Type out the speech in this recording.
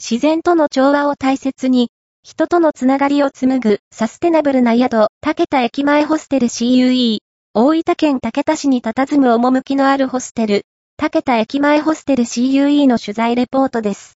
自然との調和を大切に、人とのつながりを紡ぐサステナブルな宿、竹田駅前ホステル CUE。大分県竹田市に佇む趣のあるホステル、竹田駅前ホステル CUE の取材レポートです。